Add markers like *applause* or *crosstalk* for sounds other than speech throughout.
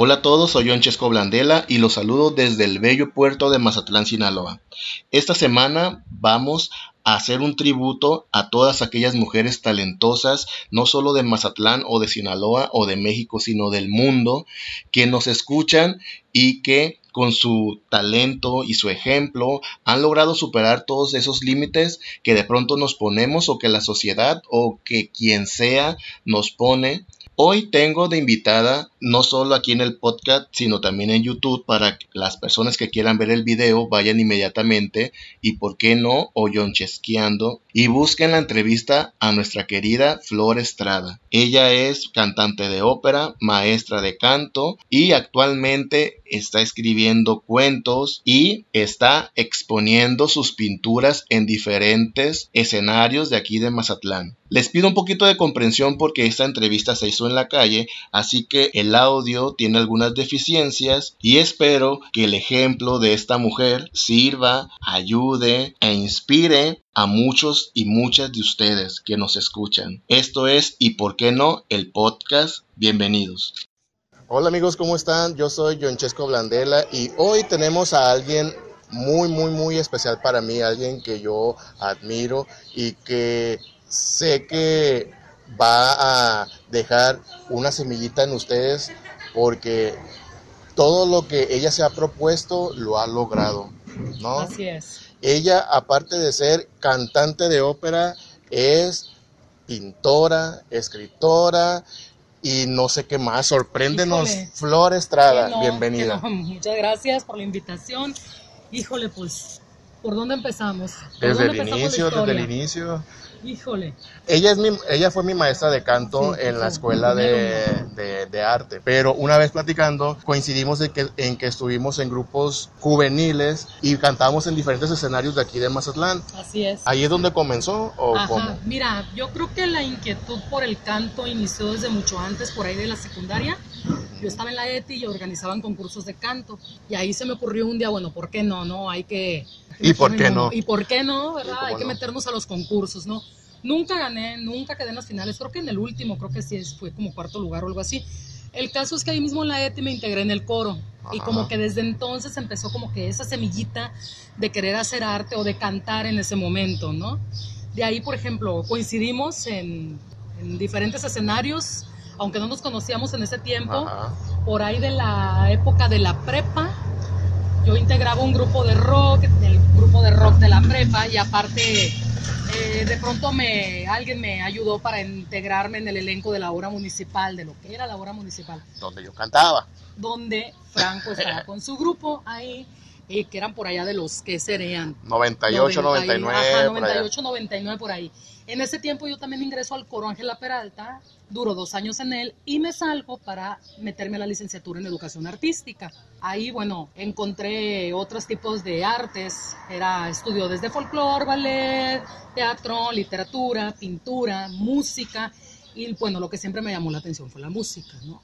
Hola a todos, soy John Chesco Blandela y los saludo desde el bello puerto de Mazatlán, Sinaloa. Esta semana vamos a hacer un tributo a todas aquellas mujeres talentosas, no solo de Mazatlán o de Sinaloa o de México, sino del mundo, que nos escuchan y que con su talento y su ejemplo han logrado superar todos esos límites que de pronto nos ponemos o que la sociedad o que quien sea nos pone Hoy tengo de invitada, no solo aquí en el podcast, sino también en YouTube, para que las personas que quieran ver el video vayan inmediatamente y, por qué no, o chesqueando y busquen la entrevista a nuestra querida Flor Estrada. Ella es cantante de ópera, maestra de canto y actualmente está escribiendo cuentos y está exponiendo sus pinturas en diferentes escenarios de aquí de Mazatlán. Les pido un poquito de comprensión porque esta entrevista se hizo en la calle, así que el audio tiene algunas deficiencias y espero que el ejemplo de esta mujer sirva, ayude e inspire a muchos y muchas de ustedes que nos escuchan. Esto es y por qué no el podcast. Bienvenidos. Hola amigos, ¿cómo están? Yo soy John Chesco Blandela y hoy tenemos a alguien muy, muy, muy especial para mí, alguien que yo admiro y que sé que va a dejar una semillita en ustedes porque todo lo que ella se ha propuesto lo ha logrado, ¿no? Así es. Ella, aparte de ser cantante de ópera, es pintora, escritora y no sé qué más. Sorpréndenos, Flor Estrada, bienvenida. muchas gracias por la invitación. Híjole, pues, ¿por dónde empezamos? desde el inicio, desde el inicio. Híjole. Ella, es mi, ella fue mi maestra de canto en la escuela de, de, arte, pero una vez platicando coincidimos de que, en que estuvimos en grupos juveniles y cantamos en diferentes escenarios de aquí de Mazatlán. Así es. ¿Ahí es donde comenzó o cómo? Mira, yo creo que la inquietud por el canto inició desde mucho antes, por ahí de la secundaria. Yo estaba en la ETI y organizaban concursos de canto. Y ahí se me ocurrió un día, bueno, ¿por qué no? No, hay que... ¿Y por qué no? ¿Y por qué no? ¿Verdad? Hay que meternos a los concursos, ¿no? Nunca gané, nunca quedé en las finales. Creo que en el último, creo que sí fue como cuarto lugar o algo así. El caso es que ahí mismo en la ETI me integré en el coro. Y como que desde entonces empezó como que esa semillita de querer hacer arte o de cantar en ese momento, ¿no? De ahí, por ejemplo, coincidimos en, en diferentes escenarios aunque no nos conocíamos en ese tiempo, por ahí de la época de la prepa, yo integraba un grupo de rock, el grupo de rock de la prepa, y aparte eh, de pronto me, alguien me ayudó para integrarme en el elenco de la obra municipal, de lo que era la obra municipal. Donde yo cantaba. Donde Franco estaba *laughs* con su grupo ahí, y que eran por allá de los que serían. 98, 99. Ajá, 98, 99 por ahí. En ese tiempo yo también ingreso al coro Ángela Peralta, duro dos años en él y me salgo para meterme a la licenciatura en educación artística. Ahí, bueno, encontré otros tipos de artes, era estudio desde folclore, ballet, teatro, literatura, pintura, música y bueno, lo que siempre me llamó la atención fue la música, ¿no?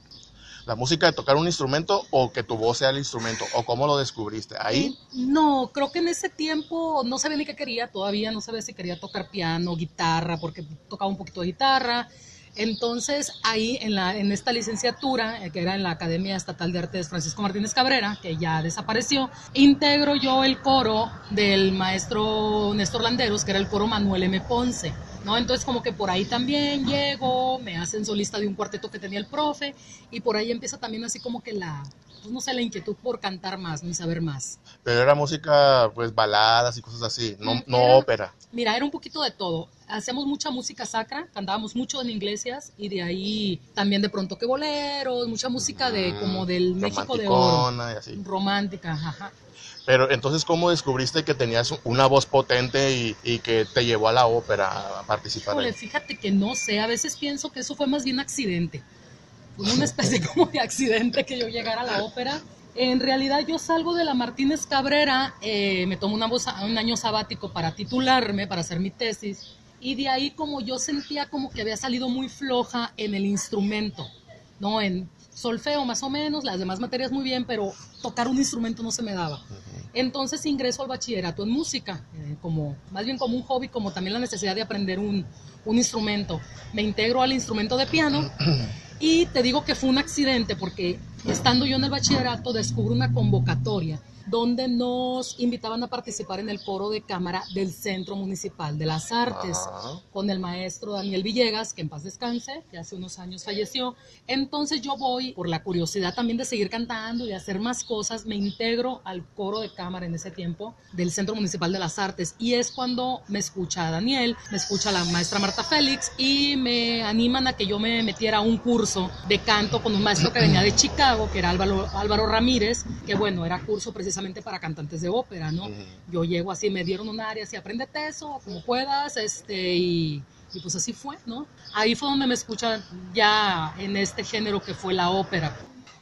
La música de tocar un instrumento o que tu voz sea el instrumento? ¿O cómo lo descubriste? ¿Ahí? Eh, no, creo que en ese tiempo no sabía ni qué quería todavía, no sabía si quería tocar piano, guitarra, porque tocaba un poquito de guitarra. Entonces, ahí en, la, en esta licenciatura, eh, que era en la Academia Estatal de Artes Francisco Martínez Cabrera, que ya desapareció, integro yo el coro del maestro Néstor Landeros, que era el coro Manuel M. Ponce. ¿No? Entonces como que por ahí también llego, me hacen solista de un cuarteto que tenía el profe y por ahí empieza también así como que la, pues no sé, la inquietud por cantar más, ni saber más. Pero era música, pues baladas y cosas así, no, no ópera. Mira, era un poquito de todo. Hacíamos mucha música sacra, cantábamos mucho en iglesias y de ahí también de pronto que boleros, mucha música de mm, como del México de oro. Y así. Romántica, ajá. Pero entonces, ¿cómo descubriste que tenías una voz potente y, que te llevó a la ópera a participar? fíjate que no sé, a veces pienso que eso fue más bien accidente. Fue una especie como de accidente que yo llegara a la ópera. En realidad yo salgo de la Martínez Cabrera, eh, me tomo una un año sabático para titularme, para hacer mi tesis, y de ahí como yo sentía como que había salido muy floja en el instrumento, ¿no? En solfeo más o menos, las demás materias muy bien, pero tocar un instrumento no se me daba. Entonces ingreso al bachillerato en música, eh, como, más bien como un hobby, como también la necesidad de aprender un, un, instrumento. Me integro al instrumento de piano *clears throat* Y te digo que fue un accidente porque estando yo en el bachillerato descubro una convocatoria donde nos invitaban a participar en el coro de cámara del Centro Municipal de las Artes con el maestro Daniel Villegas, que en paz descanse, que hace unos años falleció. Entonces yo voy, por la curiosidad también de seguir cantando y hacer más cosas, me integro al coro de cámara en ese tiempo del Centro Municipal de las Artes y es cuando me escucha Daniel, me escucha la maestra Marta Félix y me animan a que yo me metiera a un curso de canto con un maestro que venía de Chicago, que era Álvaro, Álvaro Ramírez, que bueno, era curso precisamente para cantantes de ópera, ¿no? Yo llego así, me dieron un área así, apréndete eso, como puedas, este, y, y, pues así fue, ¿no? Ahí fue donde me escuchan ya en este género que fue la ópera.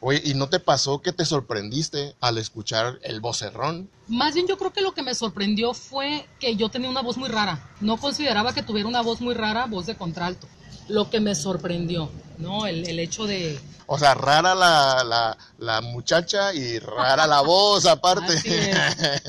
Oye, ¿y no te pasó que te sorprendiste al escuchar el vocerrón? Más bien yo creo que lo que me sorprendió fue que yo tenía una voz muy rara. No consideraba que tuviera una voz muy rara, voz de contralto. Lo que me sorprendió, ¿no? El, el hecho de, o sea, rara la, la, muchacha y rara la voz aparte. Así es,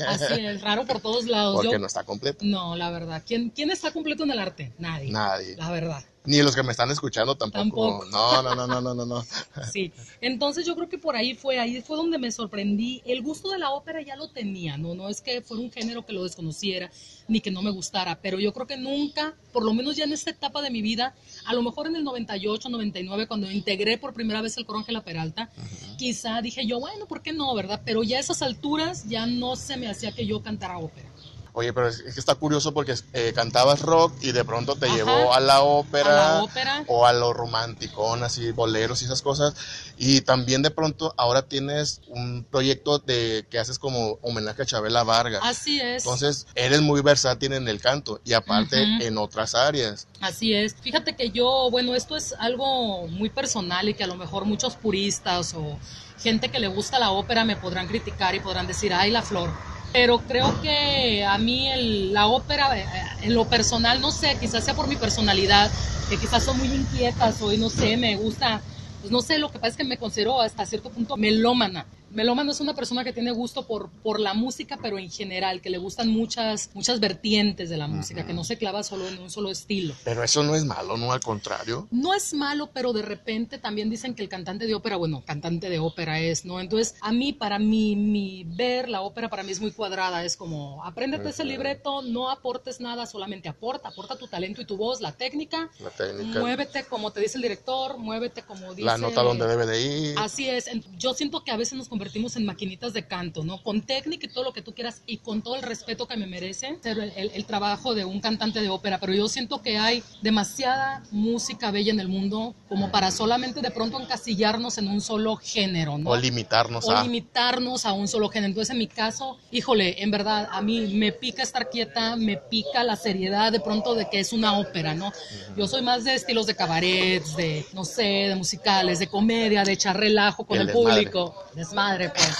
así es, raro por todos lados. Porque no está completo. No, la verdad. ¿Quién, ¿Quién está completo en el arte? Nadie. Nadie. La verdad. Ni los que me están escuchando tampoco. No, no, no, no, no, no, no. *laughs* Sí. Entonces yo creo que por ahí fue, ahí fue donde me sorprendí. El gusto de la ópera ya lo tenía, ¿no? No es que fuera un género que lo desconociera ni que no me gustara, pero yo creo que nunca, por lo menos ya en esta etapa de mi vida, a lo mejor en el 98, 99, cuando integré por primera vez el coro Ángela Peralta, quizá dije yo, bueno, ¿por qué no, verdad? Pero ya a esas alturas ya no se me hacía que yo cantara ópera. Oye, pero es que está curioso porque eh, cantabas rock y de pronto te llevó a la ópera, o a lo romanticón, así boleros y esas cosas. Y también de pronto ahora tienes un proyecto de que haces como homenaje a Chabela Vargas. Así es. Entonces, eres muy versátil en el canto y aparte en otras áreas. Así es. Fíjate que yo, bueno, esto es algo muy personal y que a lo mejor muchos puristas o gente que le gusta la ópera me podrán criticar y podrán decir, ay, la flor pero creo que a mí la ópera, eh, en lo personal, no sé, quizás sea por mi personalidad, que quizás soy muy inquieta, soy, no sé, me gusta, pues no sé, lo que pasa es que me considero hasta cierto punto melómana. Melómano es una persona que tiene gusto por, por la música, pero en general, que le gustan muchas, muchas vertientes de la música, que no se clava solo en un solo estilo. Pero eso no es malo, ¿no? Al contrario. No es malo, pero de repente también dicen que el cantante de ópera, bueno, cantante de ópera es, ¿no? Entonces, a mí, para mí, mi ver la ópera para mí es muy cuadrada, es como, apréndete ese libreto, no aportes nada, solamente aporta, aporta tu talento y tu voz, la técnica. La técnica. Muévete como te dice el director, muévete como dice... La nota donde debe de ir. Así es. Yo siento que a veces nos convertimos convertimos en maquinitas de canto, ¿no? Con técnica y todo lo que tú quieras y con todo el respeto que me merece el, el, trabajo de un cantante de ópera, pero yo siento que hay demasiada música bella en el mundo como para solamente de pronto encasillarnos en un solo género, ¿no? O limitarnos o a... limitarnos a un solo género. Entonces, en mi caso, híjole, en verdad, a mí me pica estar quieta, me pica la seriedad de pronto de que es una ópera, ¿no? Yo soy más de estilos de cabarets, de, no sé, de musicales, de comedia, de echar relajo con el, público. Desmadre pues.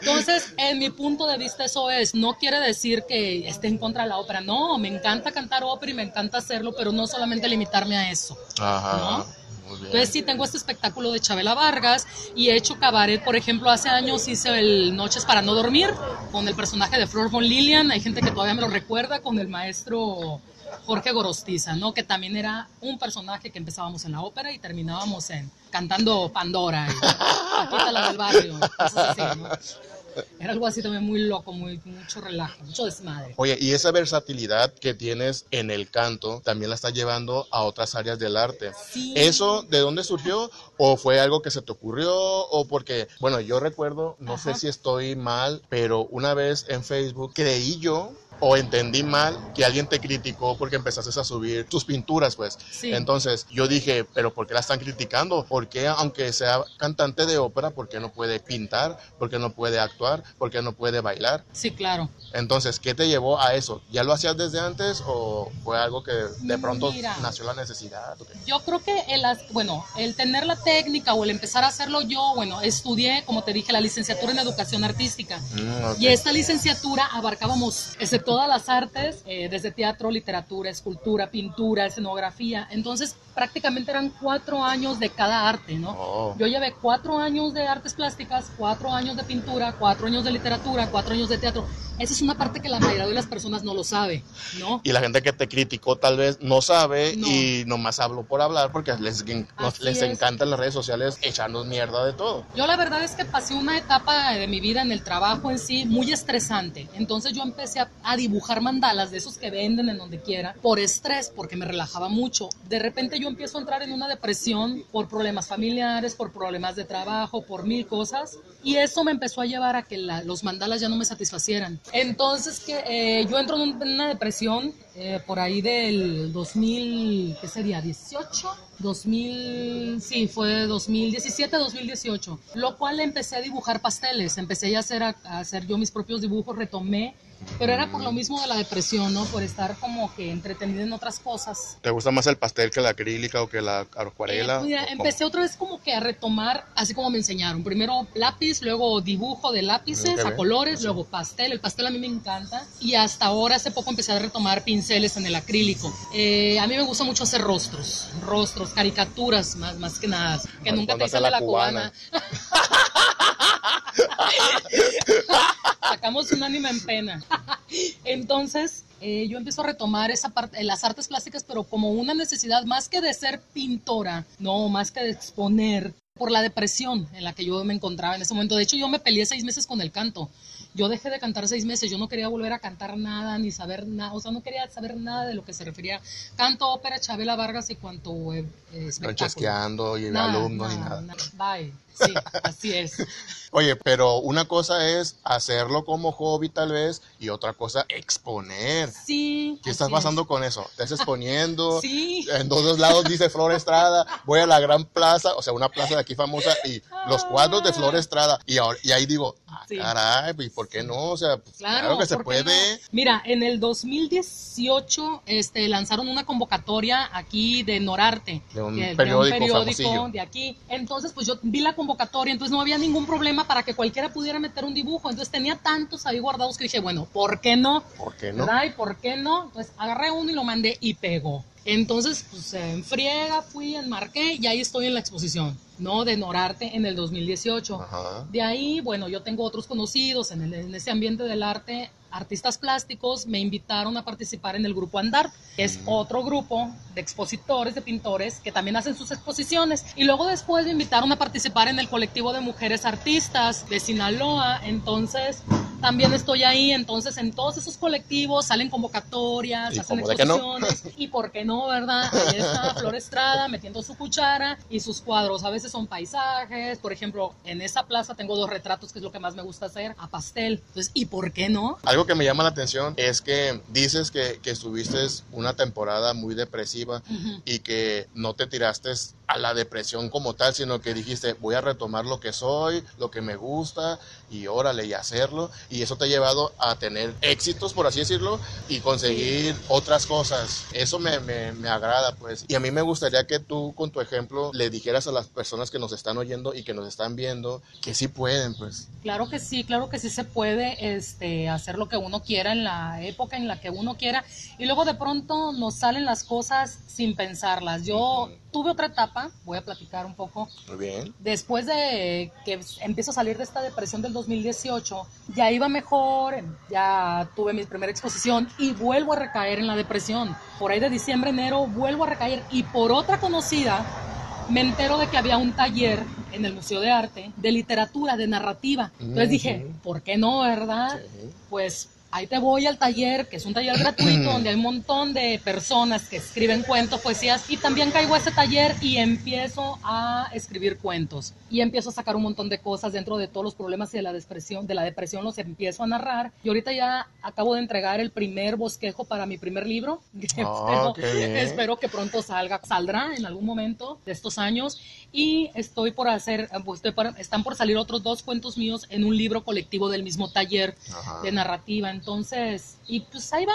Entonces, en mi punto de vista eso es, no quiere decir que esté en contra de la ópera, no, me encanta cantar ópera y me encanta hacerlo, pero no solamente limitarme a eso. Entonces sí tengo este espectáculo de Chabela Vargas y he hecho cabaret, por ejemplo, hace años hice el Noches para no dormir con el personaje de Flor von Lilian, hay gente que todavía me lo recuerda con el maestro Jorge Gorostiza, ¿no? Que también era un personaje que empezábamos en la ópera y terminábamos en cantando Pandora, y la del barrio, así, ¿no? Era algo así también muy loco, muy, mucho relajo, mucho desmadre. Oye, y esa versatilidad que tienes en el canto también la estás llevando a otras áreas del arte. Sí. ¿Eso de dónde surgió? ¿O fue algo que se te ocurrió? ¿O porque, bueno, yo recuerdo, no sé si estoy mal, pero una vez en Facebook creí yo o entendí mal que alguien te criticó porque empezaste a subir tus pinturas, pues. Entonces yo dije, pero ¿por qué la están criticando? ¿Por qué, aunque sea cantante de ópera, por qué no puede pintar? ¿Por qué no puede actuar? ¿Por qué no puede bailar? Sí, claro. Entonces, ¿qué te llevó a eso? ¿Ya lo hacías desde antes o fue algo que de pronto nació la necesidad? Yo creo que el, bueno, el tener la técnica o el empezar a hacerlo yo, bueno, estudié, como te dije, la licenciatura en educación artística. Mm, y esta licenciatura abarcábamos, ese todas las artes, eh, desde teatro, literatura, escultura, pintura, escenografía. Entonces, prácticamente eran cuatro años de cada arte, ¿no? Oh. Yo llevé cuatro años de artes plásticas, cuatro años de pintura, cuatro años de literatura, cuatro años de teatro esa es una parte que la mayoría de las personas no lo sabe, ¿no? Y la gente que te criticó tal vez no sabe y nomás hablo por hablar porque les, les encantan las redes sociales echarnos mierda de todo. Yo la verdad es que pasé una etapa de mi vida en el trabajo en sí muy estresante. Entonces yo empecé a, a dibujar mandalas de esos que venden en donde quiera por estrés, porque me relajaba mucho. De repente yo empiezo a entrar en una depresión por problemas familiares, por problemas de trabajo, por mil cosas. Y eso me empezó a llevar a que los mandalas ya no me satisfacieran. Entonces que eh, yo entro en una depresión eh, por ahí del 2000, ¿qué sería? 18, 2000, sí, fue 2017, 2018, lo cual empecé a dibujar pasteles, empecé a hacer, a hacer yo mis propios dibujos, retomé pero era por lo mismo de la depresión, ¿no? Por estar como que entretenida en otras cosas. ¿Te gusta más el pastel que la acrílica o que la acuarela? Eh, empecé otra vez como que a retomar, así como me enseñaron. Primero lápiz, luego dibujo de lápices a colores, luego pastel. El pastel a mí me encanta. Y hasta ahora, hace poco, empecé a retomar pinceles en el acrílico. Eh, a mí me gusta mucho hacer rostros, rostros, caricaturas, más, más que nada. Que nunca te hice la, la cubana. *laughs* Sacamos un ánima en pena. Entonces, eh, yo empiezo a retomar esa parte, las artes plásticas, pero como una necesidad más que de ser pintora, no, más que de exponer por la depresión en la que yo me encontraba en ese momento. De hecho, yo me peleé seis meses con el canto. Yo dejé de cantar seis meses, yo no quería volver a cantar nada, ni saber nada, o sea, no quería saber nada de lo que se refería canto, ópera, Chabela Vargas y cuanto eh, espectáculo. y alumnos y nada. Bye. Sí, así es. Oye, pero una cosa es hacerlo como hobby tal vez y otra cosa exponer. Sí. ¿Qué estás pasando con eso? ¿Estás exponiendo? *laughs* sí. En todos lados dice Flor Estrada, voy a la gran plaza, o sea, una plaza de aquí famosa y los cuadros de Flor Estrada y, ahora, y ahí digo, ah, caray, ¿y por qué no? O sea, pues, claro, que se puede. Mira, en el 2018 este, lanzaron una convocatoria aquí de Norarte. De un, periódico, de aquí. Entonces, pues yo vi la convocatoria, entonces no había ningún problema para que cualquiera pudiera meter un dibujo. Entonces tenía tantos ahí guardados que dije, bueno, ¿por qué no? ¿Por qué no? ¿Por qué no? Entonces agarré uno y lo mandé y pegó. Entonces, pues en friega fui, enmarqué y ahí estoy en la exposición, ¿no? De Norarte en el 2018. De ahí, bueno, yo tengo otros conocidos en, en ese ambiente del arte artistas plásticos me invitaron a participar en el grupo Andar, que es otro grupo de expositores, de pintores, que también hacen sus exposiciones. Y luego después me invitaron a participar en el colectivo de mujeres artistas de Sinaloa. Entonces, también estoy ahí. Entonces, en todos esos colectivos salen convocatorias, hacen exposiciones. Y por qué no, ¿verdad? Ahí está *laughs* Flor Estrada metiendo su cuchara y sus cuadros. A veces son paisajes. Por ejemplo, en esa plaza tengo dos retratos, que es lo que más me gusta hacer, a pastel. Entonces, ¿y por qué no? Algo que me llama la atención es que dices que, que estuviste una temporada muy depresiva y que no te tiraste a la depresión como tal, sino que dijiste, voy a retomar lo que soy, lo que me gusta y órale y hacerlo. Y eso te ha llevado a tener éxitos, por así decirlo, y conseguir otras cosas. Eso me, me, me, agrada, pues. Y a mí me gustaría que tú, con tu ejemplo, le dijeras a las personas que nos están oyendo y que nos están viendo que sí pueden, pues. Claro que sí, claro que sí se puede este, hacer lo que uno quiera en la época en la que uno quiera y luego de pronto nos salen las cosas sin pensarlas. Yo tuve otra etapa, voy a platicar un poco. Muy bien. Después de que empiezo a salir de esta depresión del 2018, ya iba mejor, ya tuve mi primera exposición y vuelvo a recaer en la depresión. Por ahí de diciembre, enero, vuelvo a recaer y por otra conocida me entero de que había un taller en el Museo de Arte de literatura, de narrativa. Entonces dije, ¿por qué no, verdad? Pues ahí te voy al taller, que es un taller gratuito, *clears throat* donde hay un montón de personas que escriben cuentos, poesías, y también caigo a ese taller y empiezo a escribir cuentos. Y empiezo a sacar un montón de cosas dentro de todos los problemas y de la depresión, de la depresión los empiezo a narrar. Y ahorita ya acabo de entregar el primer bosquejo para mi primer libro. *laughs* Ah, espero, que pronto salga, saldrá en algún momento de estos años. Y estoy por hacer, pues, están por salir otros dos cuentos míos en un libro colectivo del mismo taller de narrativa. Entonces, y pues ahí va.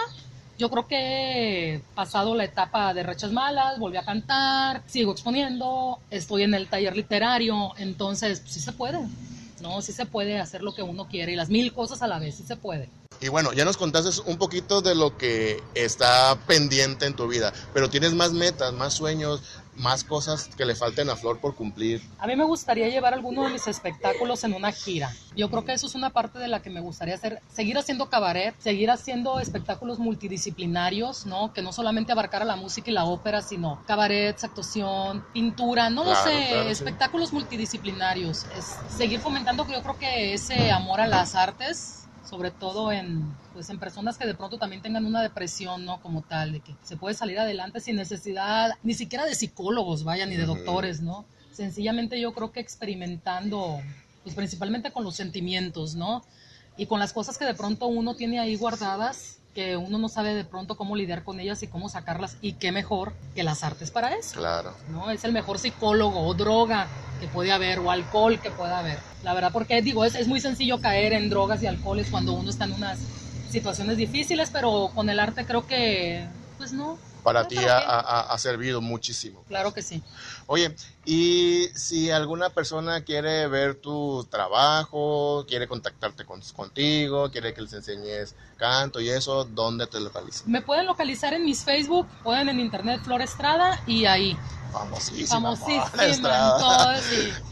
Yo creo que he pasado la etapa de rechas malas, volví a cantar, sigo exponiendo, estoy en el taller literario, entonces pues, sí se puede, ¿no? Sí se puede hacer lo que uno quiere y las mil cosas a la vez, sí se puede. Y bueno, ya nos contaste un poquito de lo que está pendiente en tu vida, pero tienes más metas, más sueños, más cosas que le falten a Flor por cumplir? A mí me gustaría llevar alguno de mis espectáculos en una gira. Yo creo que eso es una parte de la que me gustaría hacer, seguir haciendo cabaret, seguir haciendo espectáculos multidisciplinarios, ¿no? Que no solamente abarcara la música y la ópera, sino cabaret, actuación, pintura, no lo sé, espectáculos multidisciplinarios. Es seguir fomentando que yo creo que ese amor a las artes sobre todo en, pues, en personas que de pronto también tengan una depresión, ¿no? Como tal, de que se puede salir adelante sin necesidad ni siquiera de psicólogos, vaya, ni de doctores, ¿no? Sencillamente yo creo que experimentando, pues principalmente con los sentimientos, ¿no? Y con las cosas que de pronto uno tiene ahí guardadas, que uno no sabe de pronto cómo lidiar con ellas y cómo sacarlas y qué mejor que las artes para eso. Claro. ¿no? Es el mejor psicólogo o droga que puede haber o alcohol que pueda haber. La verdad, porque digo, es, es muy sencillo caer en drogas y alcoholes cuando uno está en unas situaciones difíciles, pero con el arte creo que, pues no, para ti ha, servido muchísimo. Claro que sí. Oye, y si alguna persona quiere ver tu trabajo, quiere contactarte contigo, quiere que les enseñes canto y eso, ¿dónde te localizan? Me pueden localizar en mis Facebook, pueden en internet Flor Estrada y ahí. Famosísima. Famosísima.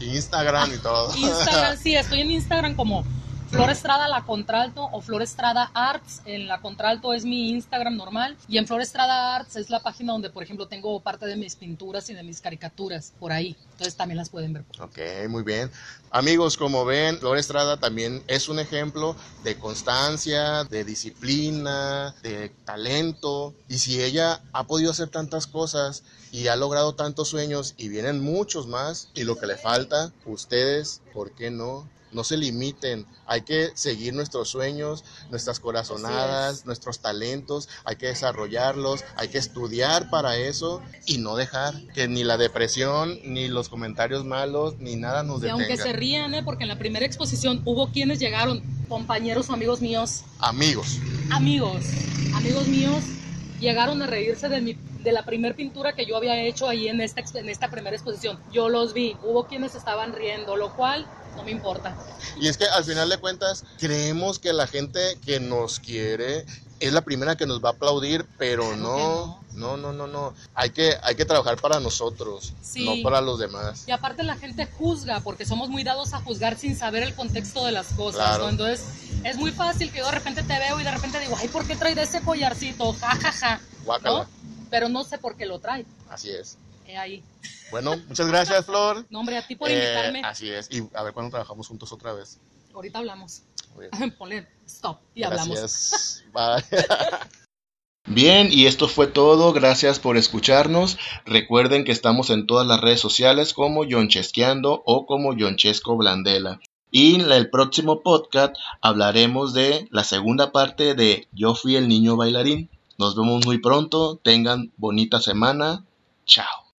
*laughs* Instagram y todo. Instagram, sí, estoy en Instagram como Flor Estrada La Contralto o Flor Estrada Arts. En La Contralto es mi Instagram normal y en Flor Estrada Arts es la página donde, por ejemplo, tengo parte de mis pinturas y de mis caricaturas por ahí. Entonces también las pueden ver. Ok, muy bien. Amigos, como ven, Flor Estrada también es un ejemplo de constancia, de disciplina, de talento. Y si ella ha podido hacer tantas cosas y ha logrado tantos sueños y vienen muchos más y lo que le falta, ustedes, ¿por qué no? No se limiten, hay que seguir nuestros sueños, nuestras corazonadas, nuestros talentos, hay que desarrollarlos, hay que estudiar para eso y no dejar que ni la depresión, ni los comentarios malos, ni nada nos detenga. Y aunque se rían, ¿eh? porque en la primera exposición hubo quienes llegaron, compañeros o amigos míos. Amigos. Amigos, amigos míos, llegaron a reírse de mi de la primera pintura que yo había hecho ahí en esta, en esta primera exposición. Yo los vi, hubo quienes estaban riendo, lo cual no me importa. Y es que al final de cuentas creemos que la gente que nos quiere es la primera que nos va a aplaudir, pero no, no, no, no, no. Hay que, hay que trabajar para nosotros, no para los demás. Y aparte la gente juzga, porque somos muy dados a juzgar sin saber el contexto de las cosas, ¿no? Entonces es muy fácil que yo de repente te veo y de repente digo, ay, ¿por qué trae ese collarcito? Ja, ja, ja. Pero no sé por qué lo trae. Así es ahí. Bueno, muchas gracias, Flor. *laughs* No, hombre, a ti por invitarme. Eh, así es. Y a ver cuándo trabajamos juntos otra vez. Ahorita hablamos. *laughs* Ponle stop y hablamos. Bye. *laughs* Bien, y esto fue todo. Gracias por escucharnos. Recuerden que estamos en todas las redes sociales como Yonchesqueando o como Yonchesco Blandela. Y en el próximo podcast hablaremos de la segunda parte de Yo fui el niño bailarín. Nos vemos muy pronto. Tengan bonita semana. Chao.